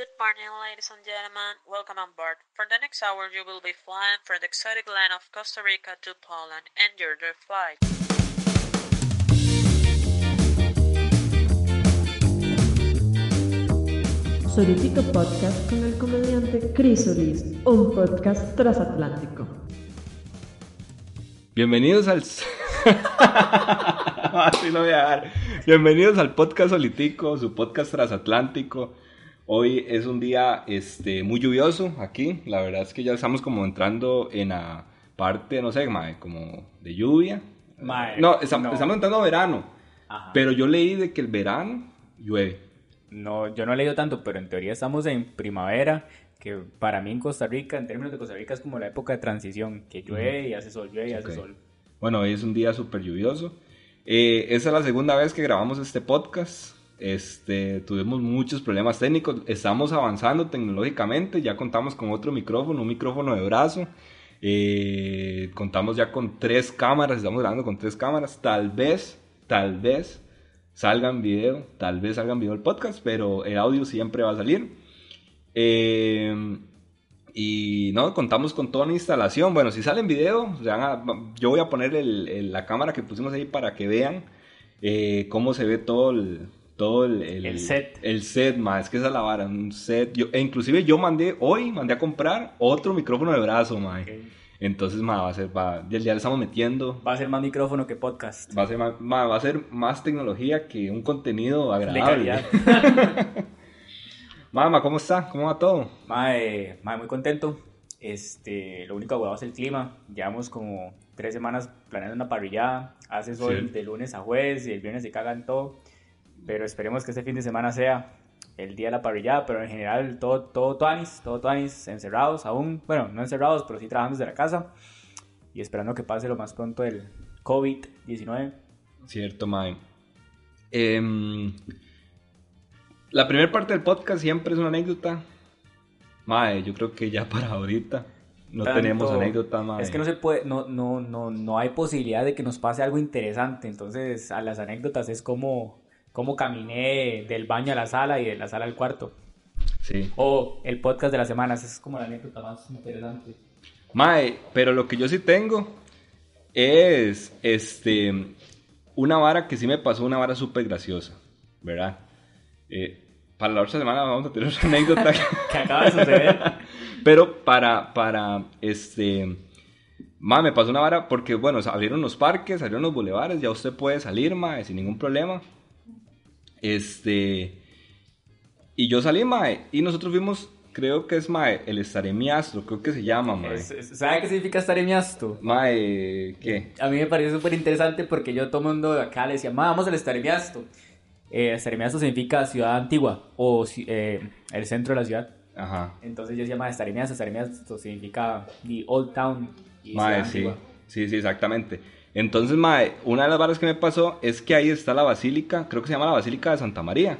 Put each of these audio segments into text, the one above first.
Good morning, ladies and gentlemen. Welcome on board. For the next hour, you will be flying from the exotic land of Costa Rica to Poland. Enjoy your flight. Solitico Podcast con el comediante Chris Solís, un podcast transatlántico. Bienvenidos al. Así lo voy a dar. Bienvenidos al podcast Solitico, su podcast transatlántico. Hoy es un día este, muy lluvioso aquí. La verdad es que ya estamos como entrando en la parte, no sé, mae, como de lluvia. Mae, no, estamos, no. estamos entrando a verano. Ajá. Pero yo leí de que el verano llueve. No, yo no he leído tanto, pero en teoría estamos en primavera, que para mí en Costa Rica, en términos de Costa Rica, es como la época de transición, que llueve y hace sol, llueve y hace sol. Bueno, hoy es un día súper lluvioso. Eh, esa es la segunda vez que grabamos este podcast. Este, tuvimos muchos problemas técnicos. Estamos avanzando tecnológicamente. Ya contamos con otro micrófono, un micrófono de brazo. Eh, contamos ya con tres cámaras. Estamos grabando con tres cámaras. Tal vez, tal vez salgan video. Tal vez salgan video el podcast. Pero el audio siempre va a salir. Eh, y no, contamos con toda una instalación. Bueno, si sale en video, se van yo voy a poner la cámara que pusimos ahí para que vean eh, cómo se ve todo el, todo el, El set. El set, ma, es que esa es la vara, un set. Yo, e inclusive yo mandé, hoy mandé a comprar otro micrófono de brazo, ma. Ok. Entonces, ma, va a ser, va, ya, ya le estamos metiendo. Va a ser más micrófono que podcast. Va a, ser más, ma, va a ser más tecnología que un contenido agradable. Mama, ¿cómo está? ¿Cómo va todo? Mae, mae, muy contento. Este, lo único agudado es el clima. Llevamos como tres semanas planeando una parrillada. Hace sol Sí. de lunes a jueves y el viernes se cagan todo. Pero esperemos que este fin de semana sea el día de la parrillada. Pero en general, todo, todo tuanis, todo tuanis, encerrados aún. Bueno, no encerrados, pero sí trabajando desde la casa. Y esperando que pase lo más pronto el COVID-19. Cierto, Mae. Em, la primera parte del podcast siempre es una anécdota. Mae, yo creo que ya para ahorita no Tanto- tenemos anécdota, Mae. Es que no se puede, no, no, no, no hay posibilidad de que nos pase algo interesante. Entonces, a las anécdotas es como, como caminé del baño a la sala y de la sala al cuarto. Sí. O el podcast de las semanas, es como la anécdota más interesante. Mae, pero lo que yo sí tengo es este una vara que sí me pasó, una vara súper graciosa, ¿verdad? Eh, para la otra semana vamos a tener otra anécdota. Que acaba de suceder. Pero para, para, este, ma, me pasó una vara porque, bueno, abrieron los parques, abrieron los bulevares, ya usted puede salir, ma, sin ningún problema. Este, y yo salí, ma, y nosotros vimos, creo que es, ma, el Estaremiastro, creo que se llama, ma. Es- es- ¿Sabe qué significa estar en miasto? Ma, eh, ¿qué? A mí me pareció súper interesante porque yo todo el mundo de acá le decía, "Ma, vamos al Estaremiasto. Eh, Estaremiasto significa ciudad antigua o eh, el centro de la ciudad. Ajá. Entonces yo decía, ma, Estaremiasto, Estaremiasto significa the old town. Y Mae, sí, antigua. sí, sí, exactamente. Entonces, mae, una de las varas que me pasó es que ahí está la basílica, creo que se llama la Basílica de Santa María.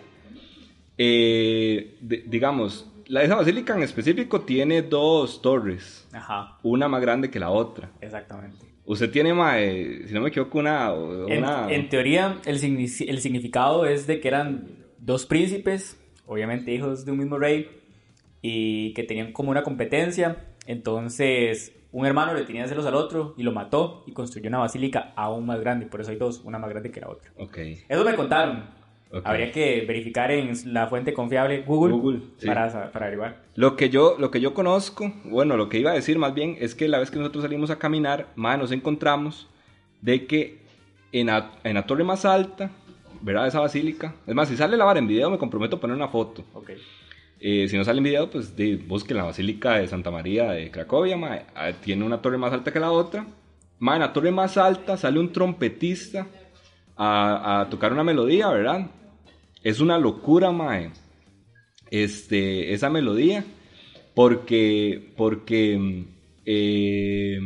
Eh, de- digamos, la, esa basílica en específico tiene dos torres, Ajá, una más grande que la otra. exactamente. Usted tiene, mae, si no me equivoco, una... En, una- en teoría, el, signi- el significado es de que eran dos príncipes, obviamente hijos de un mismo rey, y que tenían como una competencia. Entonces, un hermano le tenía celos al otro y lo mató y construyó una basílica aún más grande. Por eso hay dos, una más grande que la otra. Ok. Eso me contaron. Ok. Habría que verificar en la fuente confiable Google, Google, sí. para, sa- para averiguar. Lo que yo, lo que yo conozco, bueno, lo que iba a decir más bien es que la vez que nosotros salimos a caminar, más nos encontramos de que en la, en la torre más alta, ¿verdad? Esa basílica. Es más, si sale la vara en video, me comprometo a poner una foto. Ok. Eh, si no sale en video, pues de, busquen la basílica de Santa María de Cracovia, ma, ah, tiene una torre más alta que la otra. Ma, en la torre más alta sale un trompetista a, a tocar una melodía, ¿verdad? Es una locura, mae. Este, esa melodía. Porque, porque mm, eh,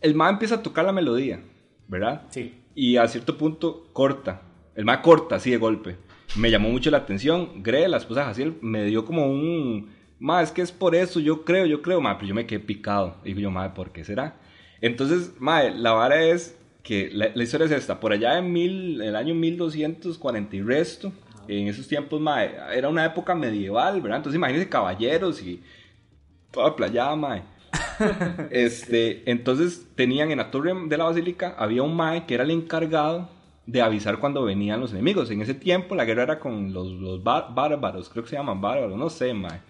el mae empieza a tocar la melodía, ¿verdad? Sí. Y a cierto punto corta. El mae corta así de golpe. Me llamó mucho la atención. Gre, la esposa de Jaciel, me dio como un... Ma, es que es por eso, yo creo, yo creo, ma, pero yo me quedé picado. Y yo, ma, ¿por qué será? Entonces, ma, la vara es que la, la historia es esta. Por allá en mil, el año 1240 y resto, en esos tiempos, mae, era una época medieval, ¿verdad? Entonces imagínense caballeros y toda playa, mae. este, entonces tenían en la torre de la basílica, había un mae que era el encargado de avisar cuando venían los enemigos. En ese tiempo la guerra era con los, los bár- bárbaros, creo que se llaman bárbaros, no sé, mae.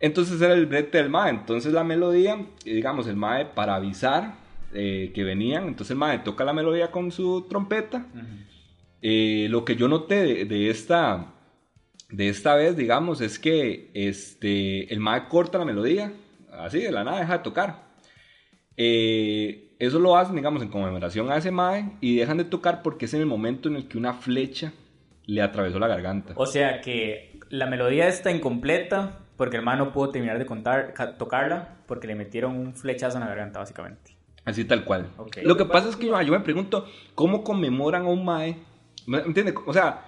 Entonces era el brete del mae. Entonces la melodía, y digamos, el mae para avisar eh, que venían, entonces el mae toca la melodía con su trompeta. Eh, lo que yo noté de, de esta de esta vez, digamos, es que este el mae corta la melodía, así de la nada deja de tocar. Eh, eso lo hacen, digamos, en conmemoración a ese mae y dejan de tocar porque es en el momento en el que una flecha le atravesó la garganta. O sea que la melodía está incompleta porque el man no pudo terminar de contar, ca- tocarla porque le metieron un flechazo en la garganta, básicamente. Así tal cual. Lo que pasa es que yo, yo me pregunto, ¿cómo conmemoran a un mae? ¿Me entiendes? O sea,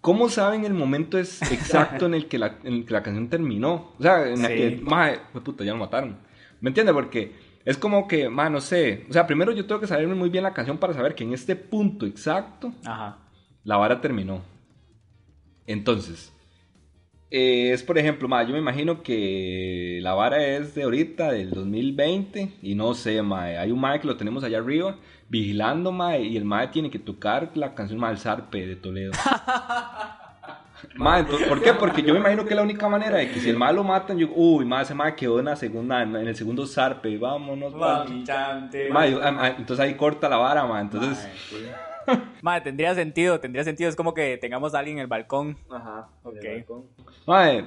¿cómo saben el momento es exacto en el que la, en el que la canción terminó? O sea, en la Sí. que, mae, puta, ya lo mataron. ¿Me entiendes? Porque es como que, mae, no sé. O sea, primero yo tengo que saberme muy bien la canción para saber que en este punto exacto Ajá. la vara terminó. Entonces, eh, es por ejemplo, ma, yo me imagino que la vara es de ahorita, del 2020, y no sé, ma, hay un mae que lo tenemos allá arriba, vigilando, ma, y el mae tiene que tocar la canción mal Zarpe de Toledo. Ma, entonces, ¿por qué? Porque yo me imagino que es la única manera de que si el mae lo matan, yo, uy, ma, ese mae quedó en la segunda, en el segundo Zarpe, vámonos, ma. Chante. Ma, yo- ah, ah, entonces ahí corta la vara, ma, entonces... Madre, tendría sentido, tendría sentido. Es como que tengamos a alguien en el balcón. Ajá, Ok. Mae,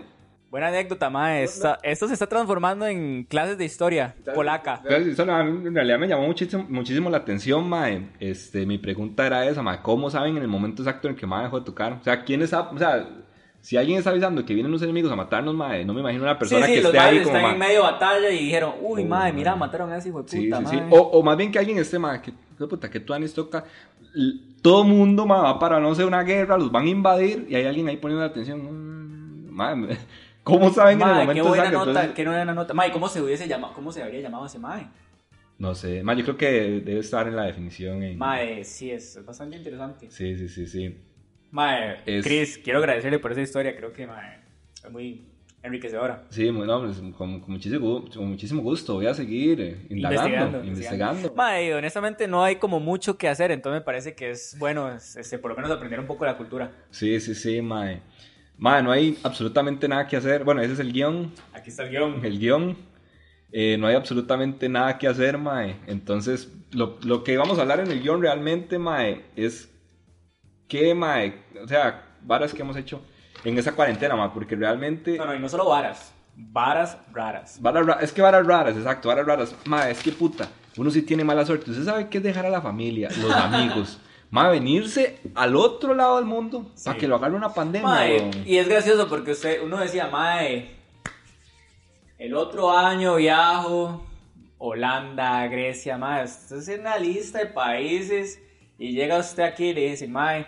Buena anécdota. Esta- esto se está transformando en clases de historia polaca. Eso no, en realidad me llamó muchísimo, muchísimo la atención, mae. Este, mi pregunta era esa, mae. ¿Cómo saben en el momento exacto en que mae dejó de tocar? O sea, ¿quién está, o sea, si alguien está avisando que vienen los enemigos a matarnos, mae, no me imagino una Sí, persona sí, que los esté ahí como, están en mae. medio de batalla y dijeron, uy, Oh, madre, mira, mataron a ese hijo de Sí, puta, sí, sí. madre. O, o más bien que alguien esté, mae, que, qué puta, que Tuanis toca. Todo mundo, mae, va para, no sé, una guerra, los van a invadir y hay alguien ahí poniendo atención. Mm, mae, ¿cómo saben en el Mae, momento qué buena exacto? nota, Entonces, qué buena nota. Mae, ¿cómo se hubiese llamado, cómo se habría llamado ese mae? no sé, mae, yo creo que debe estar en la definición. En... Mae, sí, es bastante interesante. Sí, sí, sí, sí. Mae, Es- Chris, quiero agradecerle por esa historia. Creo que, mae, es muy enriquecedora. Sí, muy- no, pues, con, con muchísimo, con muchísimo gusto. Voy a seguir eh, indagando, Investigando, investigando. Mae, honestamente no hay como mucho que hacer, entonces me parece que es bueno, es- este, por lo menos aprender un poco de la cultura. Sí, sí, sí, mae. Mae, no hay absolutamente nada que hacer. Bueno, ese es el guion. Aquí está el guion. El guion. Eh, no hay absolutamente nada que hacer, mae. Entonces, lo, lo que vamos a hablar en el guion realmente, mae, es que, mae, o sea, varas que hemos hecho en esa cuarentena, mae, porque realmente... No, no, y no solo varas, varas raras. Varas ra- es que varas raras, exacto, varas raras. Ma, es que puta, uno sí tiene mala suerte. Usted sabe qué es dejar a la familia, los amigos. Ma, venirse al otro lado del mundo para que lo agarre una pandemia. Mae, y es gracioso porque usted, uno decía, Mae, el otro año viajo, Holanda, Grecia, Mae, usted es una lista de países y llega usted aquí y le dice, Mae,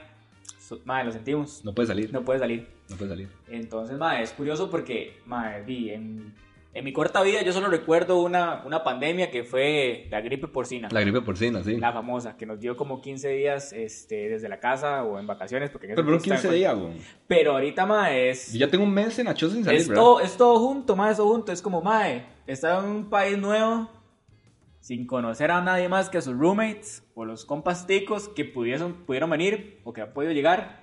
Mae, lo sentimos, No puede salir, no, no puede salir. puede salir. Entonces, Mae, es curioso porque, Mae, vi, en, en mi corta vida yo solo recuerdo una, una pandemia que fue la gripe porcina. La gripe porcina, sí. La famosa, que nos dio como 15 días este, desde la casa o en vacaciones. Porque en Pero fueron entonces 15 estaba- días, weón. Pero ahorita, mae, es, Yo ya tengo un mes en la choza sin salir, es, todo, es todo junto, mae, es todo junto. Es como, mae, está en un país nuevo, sin conocer a nadie más que a sus roommates o los compas ticos que pudiesen, pudieron venir o que han podido llegar.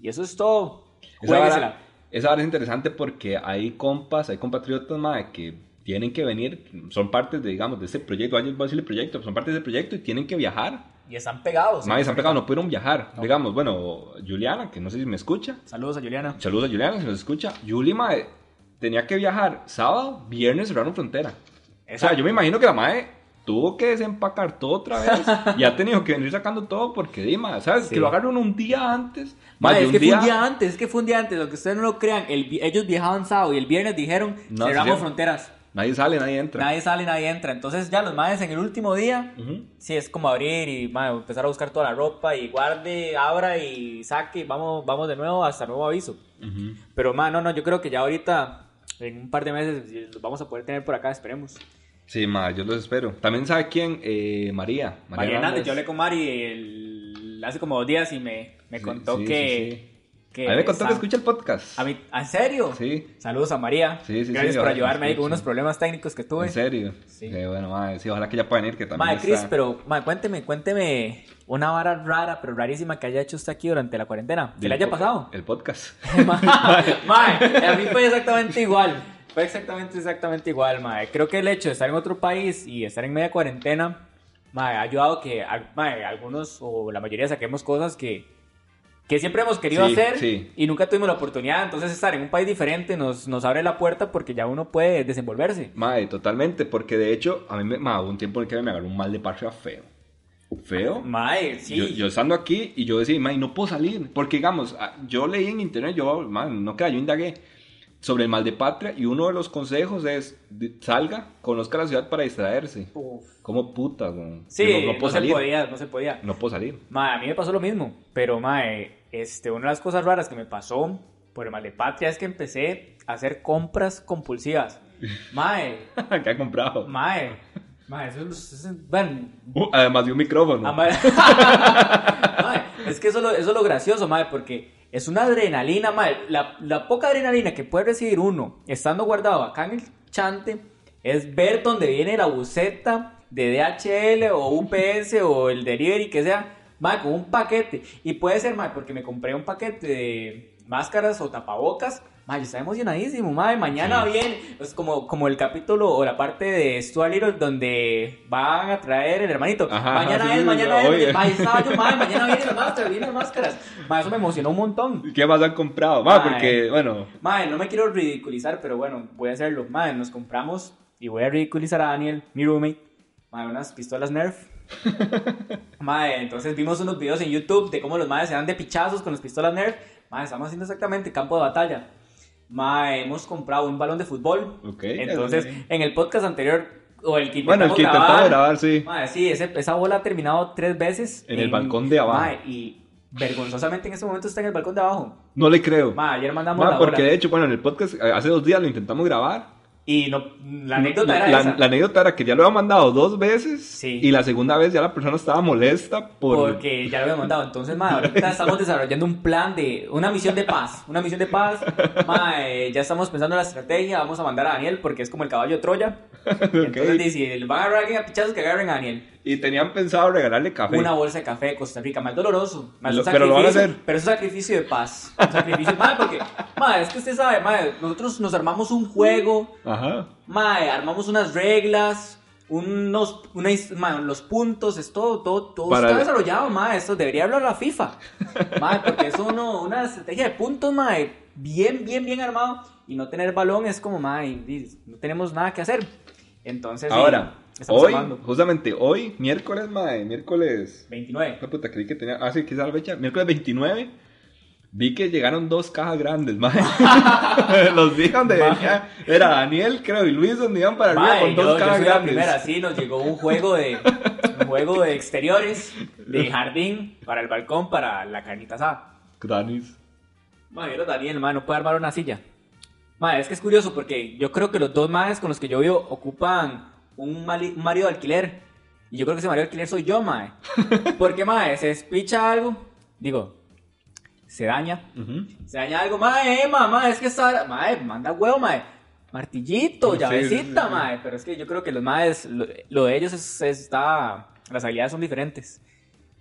Y eso es todo. Juéguesela. Esa vara es interesante porque hay compas, hay compatriotas, ma, que tienen que venir, son partes de, digamos, de ese proyecto, voy a decirle proyecto, son partes de ese proyecto y tienen que viajar. Y están pegados. Madre, se han pegado, no pudieron viajar. No. Digamos, bueno, Juliana, que no sé si me escucha. Saludos a Juliana. Saludos a Juliana, si nos escucha. Juli, madre, tenía que viajar sábado, viernes cerraron frontera. O sea, yo me imagino que la madre tuvo que desempacar todo otra vez y ha tenido que venir sacando todo porque, Dima, ¿sabes? Sí. Que lo agarren un día antes. Más es un que día. fue un día antes, es que fue un día antes, lo que ustedes no lo crean, el ellos viajaban sábado y el viernes dijeron, No, cerramos sí. fronteras, Nadie sale, nadie entra. nadie sale, nadie entra, entonces ya los madres en el último día, sí, es como abrir y empezar a buscar toda la ropa y guarde, abra y saque y vamos, vamos de nuevo hasta nuevo aviso. Ujú. Pero ma, no, no, yo creo que ya ahorita, en un par de meses, los vamos a poder tener por acá, esperemos. Sí, ma, yo los espero. También sabe quién, eh, María. María Hernández, yo hablé con Mari el- hace como dos días y me, me Sí, contó sí, que... sí, Que A mí me contó que escucha el podcast. A mí, ¿En serio? Sí. Saludos a María. Sí, sí, Gracias por ayudarme ahí con unos problemas técnicos que tuve. En serio. Sí. Qué bueno, madre. Sí, ojalá que ya pueda venir, que también Chris, está- pero madre, cuénteme, cuénteme una vara rara, pero rarísima que haya hecho usted aquí durante la cuarentena. ¿Qué le haya pasado? El podcast. Mae, a mí fue exactamente igual. Fue exactamente, exactamente igual, mae. Creo que el hecho de estar en otro país y estar en media cuarentena, mae, ha ayudado que mae, algunos o la mayoría saquemos cosas que, que siempre hemos querido Sí, hacer sí. y nunca tuvimos la oportunidad. Entonces estar en un país diferente nos, nos abre la puerta porque ya uno puede desenvolverse. Madre, totalmente, porque de hecho, a mí me, madre, hubo un tiempo en el que me agarró un mal de patria feo. ¿Feo? Mae, sí. Yo, yo estando aquí y yo decía, madre, no puedo salir. Porque, digamos, yo leí en internet, yo, man, no queda, yo indagué sobre el mal de patria y uno de los consejos es, salga, conozca la ciudad para distraerse. Uf. ¿Cómo puta, güey? Sí, no, no, no puedo se salir. podía, no se podía. No puedo salir. Mae, a mí me pasó lo mismo, pero mae, este, una de las cosas raras que me pasó por el mal de patria es que empecé a hacer compras compulsivas. Mae, ¿Qué ha comprado? mae, mae, eso es, eso es- bueno, Uh, además de un micrófono. mae- es que eso, lo- eso es lo gracioso, mae, porque es una adrenalina, mae, la, poca adrenalina que puede recibir uno estando guardado acá en el chante es ver dónde viene la buceta de DHL o UPS o el delivery que sea, mae, con un paquete. Y puede ser, mae, porque me compré un paquete de máscaras o tapabocas. Mae, yo estaba emocionadísimo, mae. Mañana viene, es como, como el capítulo o la parte de Stuart Little donde van a traer el hermanito. Ajá, mañana sí, es, sí, mañana sí, es. oye. Mae, estaba yo, mae, mañana vienen las máscaras, vienen máscaras. Mae, eso me emocionó un montón. ¿Qué más han comprado? Ma, Mae. porque, bueno, Mae, no me quiero ridiculizar, pero bueno, voy a hacerlo. Mae, nos compramos y voy a ridiculizar a Daniel, mi roommate. Mae, unas pistolas Nerf. Mae, entonces vimos unos videos en YouTube de cómo los maes se dan de pichazos con las pistolas Nerf. Mae, estamos haciendo exactamente campo de batalla. Mae, hemos comprado un balón de fútbol. Ok, Entonces, en el podcast anterior, o el que bueno, el que intentamos grabar, sí. Mae, sí, ese- esa bola ha terminado tres veces. En el balcón de abajo. Mae, y vergonzosamente en este momento está en el balcón de abajo. No le creo. Mae, ayer mandamos Ma, la porque bola. de hecho, bueno, en el podcast eh, hace dos días lo intentamos grabar. Y no, la anécdota era la, esa. la anécdota era que ya lo había mandado dos veces Sí. y la segunda vez ya la persona estaba molesta por... Porque ya lo había mandado. Entonces, ma, ahorita estamos desarrollando un plan de. Una misión de paz. Una misión de paz. Ma, eh, ya estamos pensando en la estrategia. Vamos a mandar a Daniel porque es como el caballo de Troya. Entonces, dice, si van a agarrar a alguien a pichazos, que agarren a Daniel. Y tenían pensado regalarle café. Una bolsa de café de Costa Rica. Más doloroso. Más Lo- un pero lo van a hacer. Pero es un sacrificio de paz. Un sacrificio. ma, porque. Ma, es que usted sabe, ma, nosotros nos armamos un juego. Ajá. Mae, armamos unas reglas, unos, una mae, los puntos, es todo, todo, todo Para- está desarrollado, mae, esto debería hablar la FIFA, mae, porque es uno, una estrategia de puntos, mae, bien, bien, bien armado, y no tener balón es como, di- no tenemos nada que hacer, entonces, sí, Ahora, estamos hoy, justamente hoy, miércoles, mae, miércoles... 29, La puta, creí que tenía... Ah, sí, quizá la fecha. Miércoles 29. Vi que llegaron dos cajas grandes, mae. Los vi donde venía... Era Daniel, creo, y Luis donde iban para arriba con yo, dos yo cajas soy la grandes. primera, sí, nos llegó un juego de, un juego de exteriores, de jardín, para el balcón, para la carnita asada. Danis. Madre, era Daniel, madre, no puede armar una silla. Madre, es que es curioso porque yo creo que los dos madres con los que yo vivo ocupan un, mali- un marido de alquiler. Y yo creo que ese marido de alquiler soy yo, madre. Porque, madre, se despicha algo, digo, se daña. Se daña algo, madre, eh, mamá, es que está. Madre, manda huevo, madre. Martillito, Sí, llavecita, sí, sí, sí. madre. Pero es que yo creo que los madres, lo, lo de ellos es, es- está. Las habilidades son diferentes.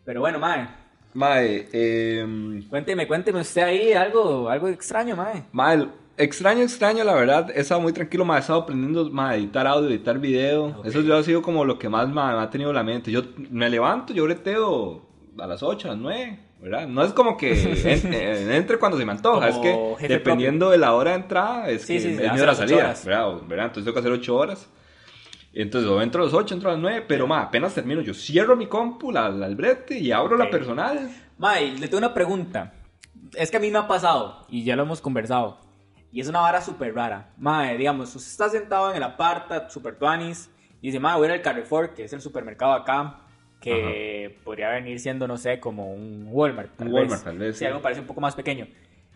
Pero bueno, madre, Mae, eh... cuénteme, cuénteme usted ahí algo, algo extraño, madre. Mae, extraño, extraño, la verdad. He estado muy tranquilo, mae. He estado aprendiendo a editar audio, editar video. Eso ya ha sido como lo que más me ha tenido en la mente. Yo me levanto, yo breteo a las 8, a las 9, ¿verdad? No es como que en- en- entre cuando se me antoja. Es que dependiendo de la hora de entrada, es Sí, que sí, es hace mi hora de ocho salida. ¿verdad? ¿verdad? Entonces tengo que hacer 8 horas. Entonces, o entro a las 8, entro a las 9, pero mae, apenas termino, yo cierro mi compu, la, la- brete y abro la personal. May, le tengo una pregunta. Es que a mí me ha pasado, y ya lo hemos conversado, y es una vara súper rara. Mae, digamos, usted está sentado en el aparta, super tuanis, y dice, mae, voy a ir al Carrefour, que es el supermercado acá, que podría venir siendo, no sé, como un Walmart. Un Walmart, tal vez, Sí, sí. algo parece un poco más pequeño.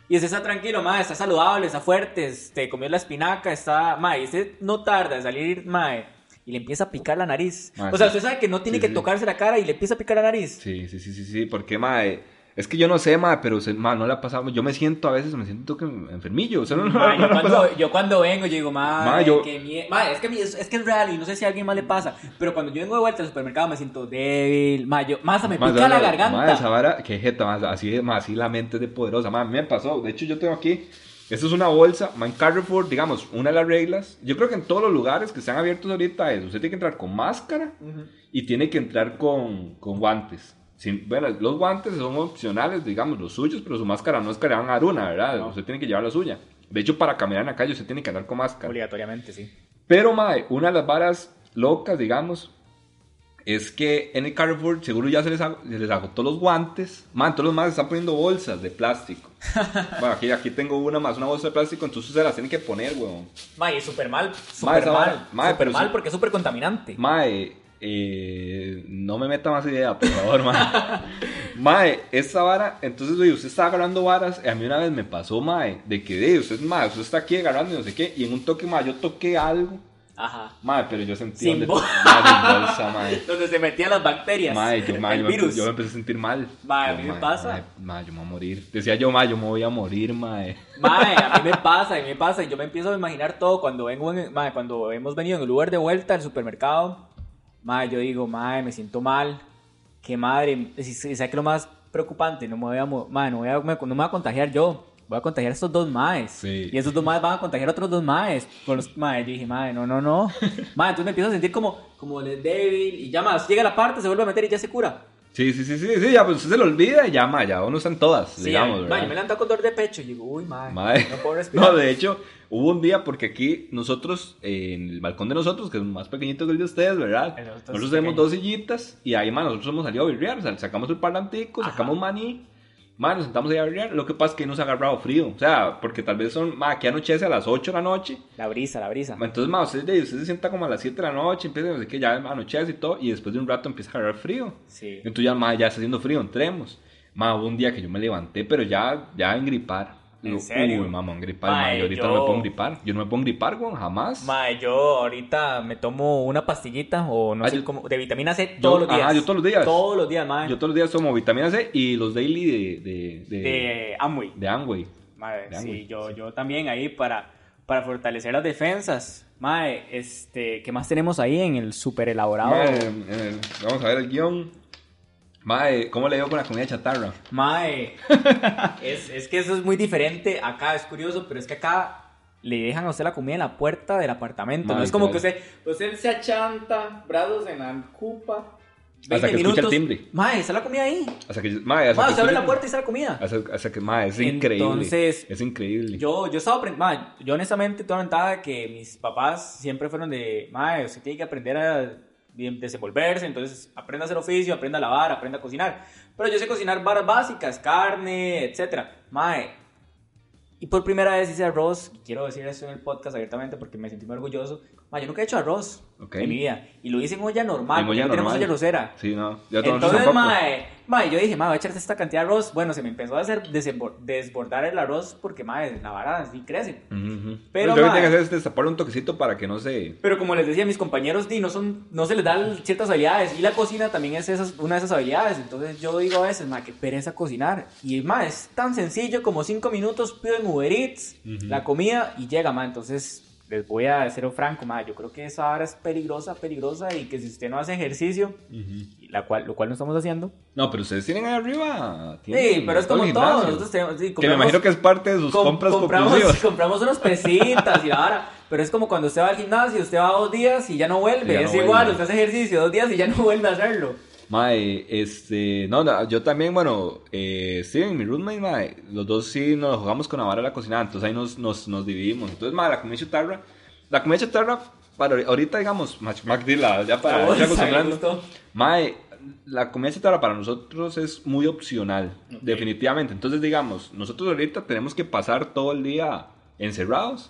Y usted está tranquilo, mae, está saludable, está fuerte, este, comió la espinaca, está, mae, y usted no tarda en salir, mae, y le empieza a picar la nariz. Mae, o sea, sí. usted sabe que no tiene que tocarse la cara y le empieza a picar la nariz. Sí, sí, sí, sí, sí, porque, mae, Es que yo no sé, ma, pero se- ma, no le ha pasado. Yo me siento a veces, me siento que enfermillo. O sea, no, no- Ma, no yo, cuando, yo cuando vengo, yo digo, ma, Ma, yo- mie- ma, es, que es, es que es real y no sé si a alguien más le pasa, pero cuando yo vengo de vuelta al supermercado me siento débil, ma, yo, ma, hasta me pica la garganta. ma, esa vara, qué jeta, ma, así, ma, así la mente es de poderosa. Ma, a mí me pasó. De hecho, yo tengo aquí. Esto es una bolsa, ma, en Carrefour, digamos, una de las reglas. Yo creo que en todos los lugares que están abiertos ahorita es, usted tiene que entrar con máscara y tiene que entrar con, con guantes. Sin- bueno, los guantes son opcionales, digamos, los suyos, pero su máscara no es que le van a dar una, ¿verdad? No. Usted tiene que llevar la suya. De hecho, para caminar en la calle usted tiene que andar con máscara. Obligatoriamente, sí. Pero, mae, una de las varas locas, digamos, es que en el Carrefour seguro ya se les, ag- se les agotó los guantes. Man, todos los más están poniendo bolsas de plástico. bueno, aquí, aquí tengo una más, una bolsa de plástico, entonces se las tienen que poner, weón. Ma, y es súper mal, súper mal, vara- ma, súper pero mal porque es súper contaminante. Mae, eh, no me meta más idea, por favor, mae. mae, esta vara, entonces, oye, usted está agarrando varas, a mí una vez me pasó, mae, de que, de, usted, mae, usted está aquí agarrando y no sé qué, y en un toque, mae, yo toqué algo. Ajá. Mae, pero yo sentí Sin donde- bol- mae, bolsa, mae. Donde se metían las bacterias. Mae, yo, mae, el yo, me, virus. yo me empecé a sentir mal. Mae, a Yo, mí me pasa. Mae, yo me voy a morir. Decía yo, mae, yo me voy a morir, mae. Mae, a mí me pasa, a mí me pasa. y Yo me empiezo a imaginar todo cuando vengo en, mae, cuando hemos venido en el lugar de vuelta al supermercado. Mae, yo digo, mae, me siento mal. Qué madre. ¿Sabes qué es lo más preocupante? No me voy a, mae, no, voy a- me- no me voy a contagiar yo. Voy a contagiar a estos dos maes. Sí. Y esos dos maes van a contagiar a otros dos maes. Con los, mae, yo dije, mae, no, no, no. Mae, entonces me empiezo a sentir como, como débil. Y ya más, llega la parte, se vuelve a meter y ya se cura. Sí, sí, sí, sí, sí, ya, pues usted se lo olvida y ya, mae, ya uno están todas, Sí, digamos, ¿verdad? yo me levanto con dolor de pecho y digo, uy, mae, Mae. no puedo respirar. No, de hecho, hubo un día porque aquí nosotros, eh, en el balcón de nosotros, que es más pequeñito que el de ustedes, ¿verdad? Nosotros es tenemos dos sillitas y ahí, man, nosotros hemos salido a birrear, o sea, sacamos el parlantico, Ajá. sacamos maní, man, nos sentamos ahí a birrear. Lo que pasa es que nos ha agarrado frío, o sea, porque tal vez son, man, aquí anochece a las 8 de la noche. La brisa, la brisa. Entonces, ma, usted, usted se sienta como a las 7 de la noche, empieza, no sé qué, ya anochece y todo, y después de un rato empieza a agarrar frío. Sí. Entonces ya, ma, ya está haciendo frío, entremos. Ma, hubo un día que yo me levanté, pero ya, ya en gripar. ¿En serio? Uy, mamá, en gripar, Ma, ma, yo ahorita no yo- me puedo gripar. Yo no me puedo gripar, weón, jamás. Mae, yo ahorita me tomo una pastillita o no Ah, sé yo- cómo, de vitamina C Yo- todos los días. ajá, yo todos los días. Todos los días, mae. Yo todos los días tomo vitamina C y los daily de, de, de, De Amway. de Amway. Mae, de sí, Amway, yo, sí. yo también ahí para, para fortalecer las defensas. Mae, este, ¿qué más tenemos ahí en el super elaborado? Ma, en- en el- vamos a ver el guion. Mae, ¿cómo le digo con la comida chatarra? Mae, es, es que eso es muy diferente acá, es curioso, pero es que acá le dejan a usted la comida en la puerta del apartamento. Mae, no es como que usted, usted se achanta, brazos en la cupa, 20 Hasta que escucha minutos. el timbre. Mae, está la comida ahí. Hasta que, mae, hasta Mae, que usted abre la puerta y está la comida. Hasta, hasta que, mae, es increíble. Entonces, es increíble. Yo, yo estaba aprendiendo, yo honestamente tuve la ventaja de que mis papás siempre fueron de, mae, usted tiene que aprender a bien desenvolverse, entonces aprenda a hacer oficio, aprenda a lavar, aprenda a cocinar. Pero yo sé cocinar varas básicas, carne, etcétera. Mae, y por primera vez hice arroz, quiero decir eso en el podcast abiertamente porque me sentí muy orgulloso. Mae, yo nunca he hecho arroz Ok. en mi vida. Y lo hice en olla normal, En olla no tenemos olla rosera. Sí, no. Todos Entonces, mae, mae, yo dije, mae, voy a echarse esta cantidad de arroz. Bueno, se me empezó a hacer desbordar el arroz porque, mae, la vara así crece. Ujú. Pero, Lo que tiene que hacer es destaparle un toquecito para que no se... Pero como les decía, mis compañeros, di, no, son, no se les dan ciertas habilidades. Y la cocina también es esas, una de esas habilidades. Entonces yo digo a veces, mae, qué pereza cocinar. Y, mae, es tan sencillo como cinco minutos, pido en Uber Eats la comida y llega, mae. Entonces les voy a ser franco, mae, yo creo que esa vara es peligrosa, peligrosa. Y que si usted no hace ejercicio, y la cual, lo cual no estamos haciendo, No, pero ustedes tienen ahí arriba... Sí, pero es como todo. gimnasio. Nosotros tenemos, sí, Que me imagino que es parte de sus com- compras compramos, compramos unas pesitas y la vara. Pero es como cuando usted va al gimnasio, usted va dos días y ya no vuelve. Y ya no es vuelve. igual, usted hace ejercicio dos días y ya no vuelve a hacerlo. Mae, este, no, no, yo también, bueno, eh, Steven, mi roommate, mae, los dos sí nos jugamos con la vara de la cocina, entonces ahí nos, nos, nos dividimos. Entonces, mae, la comida chatarra, la comida chatarra, para ahorita, digamos, Mac, Mac, ya para ir bolsa, acostumbrando. Mae, la comida chatarra para nosotros es muy opcional, Ok. definitivamente. Entonces, digamos, nosotros ahorita tenemos que pasar todo el día encerrados.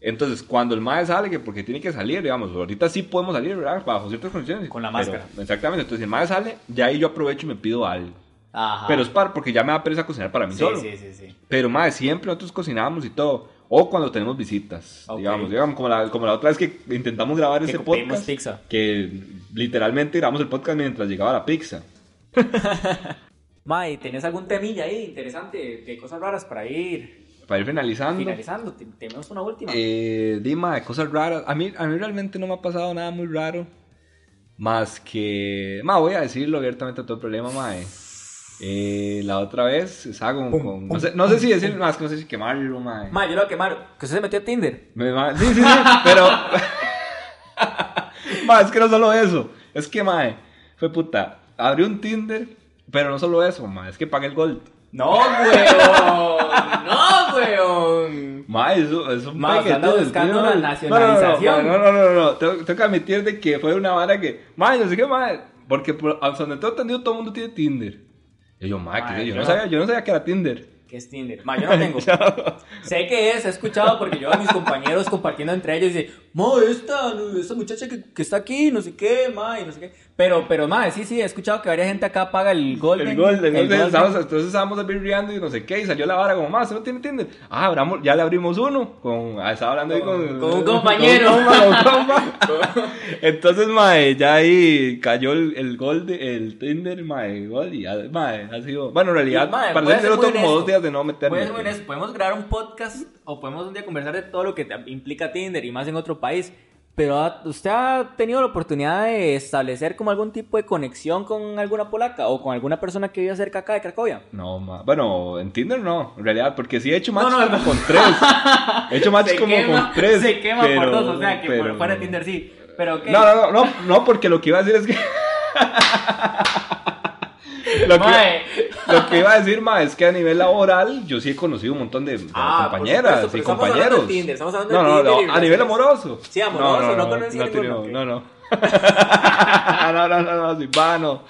Entonces, cuando el mae sale, que porque tiene que salir, digamos, ahorita sí podemos salir, ¿verdad? Bajo ciertas condiciones. Con la pero- máscara. exactamente. Entonces, el mae sale, de ahí yo aprovecho y me pido algo. Ajá. Pero es para, porque ya me da pereza cocinar para mí sí, solo. sí, sí, sí. Pero, mae, siempre nosotros cocinamos y todo. O cuando tenemos visitas, Ok. digamos, digamos como, la, como la otra vez que intentamos grabar Que este pedimos podcast. pizza. Que literalmente grabamos el podcast mientras llegaba la pizza. Mae, ¿tenés algún temilla ahí interesante de cosas raras para ir Para ir finalizando. finalizando? Te- Tenemos una última. Eh, Dima, cosas raras. A mí, a mí realmente no me ha pasado nada muy raro. Más que. Ma, voy a decirlo abiertamente a todo el problema, mae. Eh, la otra vez estaba con. Con- no, sé, no sé si decir más, que no sé si quemarlo, mae. Mae, yo lo voy a quemar. Que usted se metió a Tinder. Me ma- sí, sí, sí, pero. ma, es que no solo eso. Es que, mae, fue puta. Abrí un Tinder, pero no solo eso, ma, es que pagué el Gold. No, weón. No, weón. Ma, eso es un Ma, usted anda buscando la nacionalización. No, no, no, no, no, no. Tengo, que admitir de que fue una vara que. Ma, yo sé que, ma, porque por, hasta donde tengo entendido todo el mundo tiene Tinder. Y yo, ma, que yo, yo no no. sabía, yo no sabía que era Tinder. ¿Qué es Tinder? Ma, yo no tengo. sé que es, he escuchado porque yo a mis compañeros compartiendo entre ellos y ma, esta, esta muchacha que, que está aquí, no sé qué, ma, y no sé qué. Pero, pero, ma, sí, sí, he escuchado que varias gente acá paga el Golden. El Golden. el Entonces, Golden. estábamos, entonces estábamos birreando y no sé qué, y salió la vara como, ma, ¿usted no tiene Tinder? Ah, abramos, ya le abrimos uno. Con, ah, estaba hablando ahí con, Con un compañero. con con compa. Entonces, mae, ya ahí cayó el, el Gold, el Tinder, mae, Gold, y ya, mae, ha sido. Bueno, en realidad, Y, mae, para ser como dos días de no meterme. Podemos grabar un podcast o podemos un día conversar de todo lo que implica Tinder y más en otro país. Pero ¿ha- usted ha tenido la oportunidad de establecer como algún tipo de conexión con alguna polaca o con alguna persona que vive cerca acá de Cracovia. No, ma. Bueno, en Tinder no, en realidad, porque sí he hecho match No, no, como no. con tres. He hecho match se como quema, con tres. se quema por pero- dos, o sea que por pero- fuera de Tinder sí. Pero. No, no, no, no, no, porque lo que iba a decir es que. lo, que lo que iba a decir, ma, es que a nivel laboral yo sí he conocido un montón de, de Ah, compañeras supuesto, y estamos hablando compañeros. de Tinder, estamos hablando no, no, Tinder y no, a nivel amoroso. Sí, amoroso, no no, conocí no, ninguno, no, no, no. no, no, no, no, sí, vano.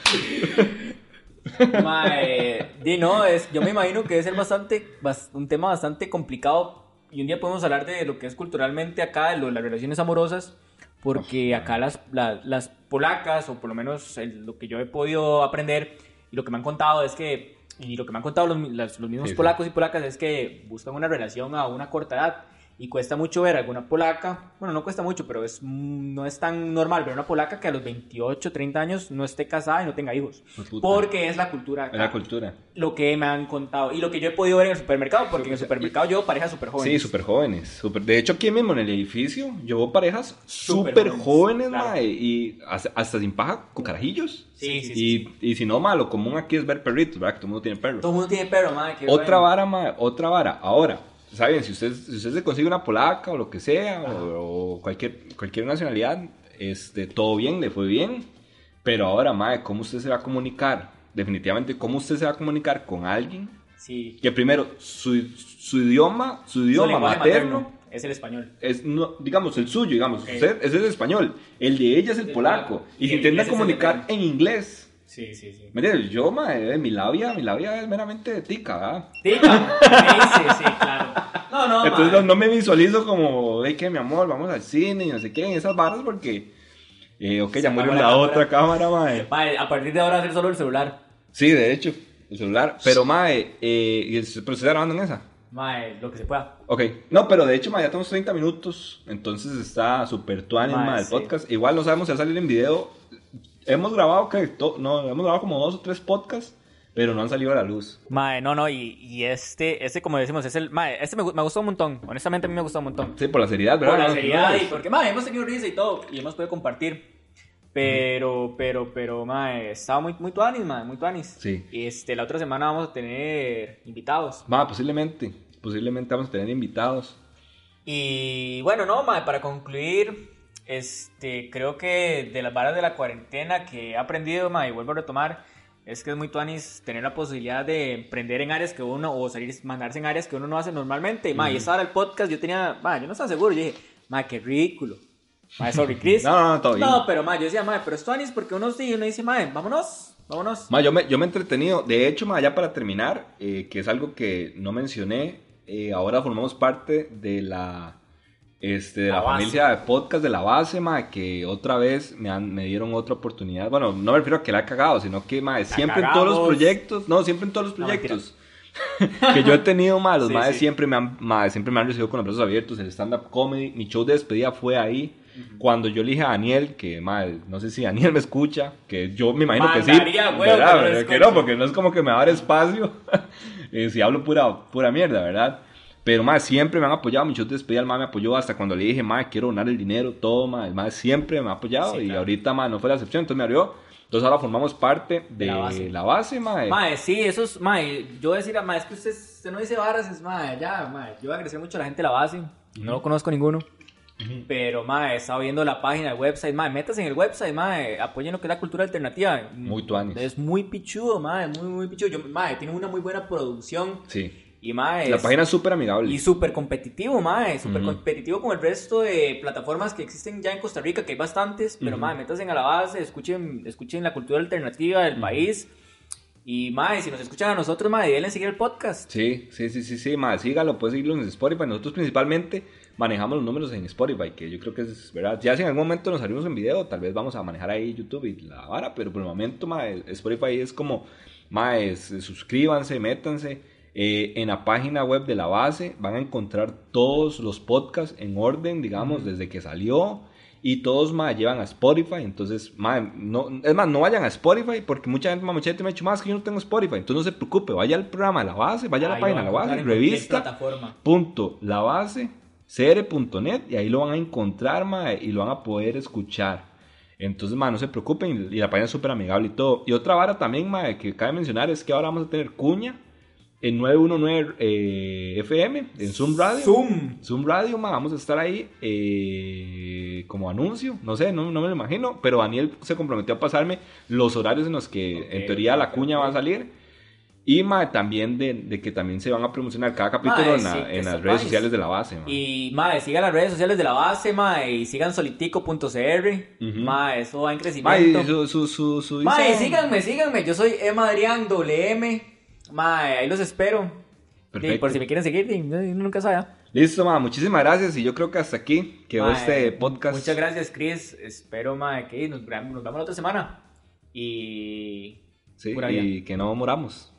Mae, di no, es, yo me imagino que debe ser bastante, bas- un tema bastante complicado y un día podemos hablar de lo que es culturalmente acá, de lo las relaciones amorosas, porque acá las, la- las polacas, o por lo menos el- lo que yo he podido aprender y lo que me han contado es que, y lo que me han contado los, los mismos Sí, sí. polacos y polacas es que buscan una relación a una corta edad. Y cuesta mucho ver alguna polaca, bueno, no cuesta mucho, pero es, mm, no es tan normal ver una polaca que a los 28, 30 años no esté casada y no tenga hijos. Puta. Porque es la cultura acá Es la cultura. lo que me han contado y lo que yo he podido ver en el supermercado, porque en el supermercado yo veo parejas súper jóvenes. Sí, súper jóvenes. súper- De hecho, aquí mismo en el edificio, yo veo parejas Súper jóvenes, claro. mae, y hasta, hasta sin paja, con carajillos. Sí, sí, y, sí, y si no, ma, lo común aquí es ver perritos, ¿verdad? Que todo el mundo tiene perros. Todo el mundo tiene perro, madre. qué Otra bueno. vara, ma, otra vara. Ahora, ¿saben? Si usted, si usted se consigue una polaca o lo que sea, o, o cualquier, cualquier nacionalidad, este, todo bien, le fue bien. Pero ahora, ma, ¿cómo usted se va a comunicar? Definitivamente, ¿cómo usted se va a comunicar con alguien Sí. que primero su, su idioma, su Su idioma lenguaje materno, es el español. es, no, digamos, el suyo, digamos, Ok. usted ese es el español, el de ella es el El polaco, y Y se intenta comunicar en inglés. Sí, sí, sí. ¿Me entiendes? Yo, ma, eh, mi labia, mi labia es meramente tica, ¿verdad? Tica. Sí, sí, sí, claro. No, no, Entonces mae. no, no me visualizo como, hey, que mi amor, vamos al cine y no sé qué, en esas barras porque, eh, ok, Se ya murió la, la otra cámara, mae. Mae, a partir de ahora ser solo el celular. Sí, de hecho, el celular. Pero, mae, eh, el- pero se está grabando en esa. Mae, lo que se pueda. Ok, no, pero de hecho, mae, ya tenemos 30 minutos, entonces está súper tuanis, Mae, mae, el sí. podcast. Igual no sabemos si va a salir en video. Hemos grabado, que no, hemos grabado como dos o tres podcasts, pero no han salido a la luz. Mae, no, no, y, y este, este, como decimos, es el. Mae, este me, me gustó un montón. Honestamente, a mí me gustó un montón. Sí, por la seriedad, ¿verdad? Por la No, seriedad no, y porque, mae, hemos tenido risa y todo, y hemos podido compartir. Pero, pero, pero, mae, estaba muy, muy tuanis, mae, muy tuanis. Sí. Este, la otra semana vamos a tener invitados. Ma, posiblemente, posiblemente vamos a tener invitados. Y bueno, no, mae, para concluir, este, creo que de las varas de la cuarentena que he aprendido, mae, y vuelvo a retomar, es que es muy tuanis tener la posibilidad de emprender en áreas que uno, o salir, mandarse en áreas que uno no hace normalmente. Mae, y esa hora el podcast, yo tenía, mae, yo no estaba seguro, yo dije, mae, qué ridículo. Mae, sorry, Chris. No, no, no, todo. No, pero mae, yo decía, mae, pero es tuanis porque uno sí, uno dice, mae, vámonos, vámonos. Ma, yo me, yo me he entretenido. De hecho, ma, ya para terminar, eh, que es algo que no mencioné, eh, ahora formamos parte de la, este, de La familia de podcast de la base, ma, que otra vez me, han, me dieron otra oportunidad. Bueno, no me refiero a que la he cagado, sino que ma, siempre en todos los proyectos, no, siempre en todos los No, proyectos que yo he tenido, ma, los Sí, siempre, me han, ma, siempre me han recibido con los brazos abiertos. El stand-up comedy, mi show de despedida fue ahí. Cuando yo elige a Daniel, que mae, no sé si Daniel me escucha, que yo me imagino que sí. Huevo, ¿verdad? que no. Que no, porque no es como que me va a dar espacio eh, si hablo pura, pura mierda, ¿verdad? Pero más siempre me han apoyado, muchos despedida, el mae me apoyó hasta cuando le dije, mae, quiero donar el dinero, todo, mae, el mae siempre me ha apoyado Sí, y claro. ahorita, mae, no fue la excepción, entonces me abrió. Entonces ahora formamos parte de, De la base. la base, mae. Mae, sí, eso es, mae, yo decir, mae, es que usted, usted no dice varas, es mae, ya, mae, yo agradecer mucho a la gente de la base, no lo conozco ninguno, pero mae, estaba viendo la página, el website, mae, métase en el website, mae, apoyen lo que es la cultura alternativa. Muy tuanis. Es muy pichudo, mae, muy, muy pichudo, yo, mae, tiene una muy buena producción Sí. Y mae, La página es súper amigable. y súper competitivo, mae, súper Ujú. competitivo con el resto de plataformas que existen ya en Costa Rica, que hay bastantes, pero Ujú. mae, métanse a la base, escuchen, escuchen la cultura alternativa del país. Y mae, si nos escuchan a nosotros, mae, denle seguir el podcast. Sí, sí, sí, sí, sí, mae, sígalo, puedes seguirlo en Spotify. Nosotros principalmente manejamos los números en Spotify, que yo creo que es verdad. Ya si en algún momento nos salimos en video, tal vez vamos a manejar ahí YouTube y la vara, pero por el momento, mae, Spotify es como, es- suscríbanse, métanse. Eh, en la página web de la base van a encontrar todos los podcasts en orden, digamos, desde que salió. Y todos mae, llevan a Spotify. Entonces, no, es más, no vayan a Spotify porque mucha gente, mucha gente me ha dicho más que yo no tengo Spotify. Entonces no se preocupe, vaya al programa la base, vaya a la Ahí página la base, revista punto la base cr.net y ahí lo van a encontrar y lo van a poder escuchar entonces mae, no se preocupen y la página es súper amigable y todo y otra vara también que cabe mencionar es que ahora vamos a tener cuña en 919 eh, FM en Zoom Radio Zoom. Zoom Radio mae, vamos a estar ahí eh, como anuncio no sé, no, no me lo imagino pero Daniel se comprometió a pasarme los horarios en los que en Ok, teoría ok, la cuña ok. va a salir y mae, también de, de que también se van a promocionar cada capítulo Mae, en, la- sí, en las redes sociales de la base. mae. Y mae, sigan las redes sociales de la base, mae, y sigan solitico.cr. Ujú. Mae, eso va en Mae, crecimiento. su, su, su, su Mae, Instagram. síganme, síganme. Yo soy Emma Adrián WM. Mae, ahí los espero. Perfecto. Y por si me quieren seguir, y- nunca sabe. ¿ah? Listo, ma, muchísimas gracias. Y yo creo que hasta aquí quedó este podcast. Muchas gracias, Chris. Espero, mae, que nos, nos vemos la otra semana. Y. Sí, y que no moramos.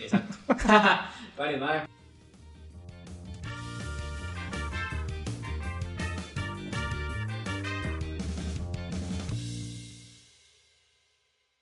Exacto. vale, mae.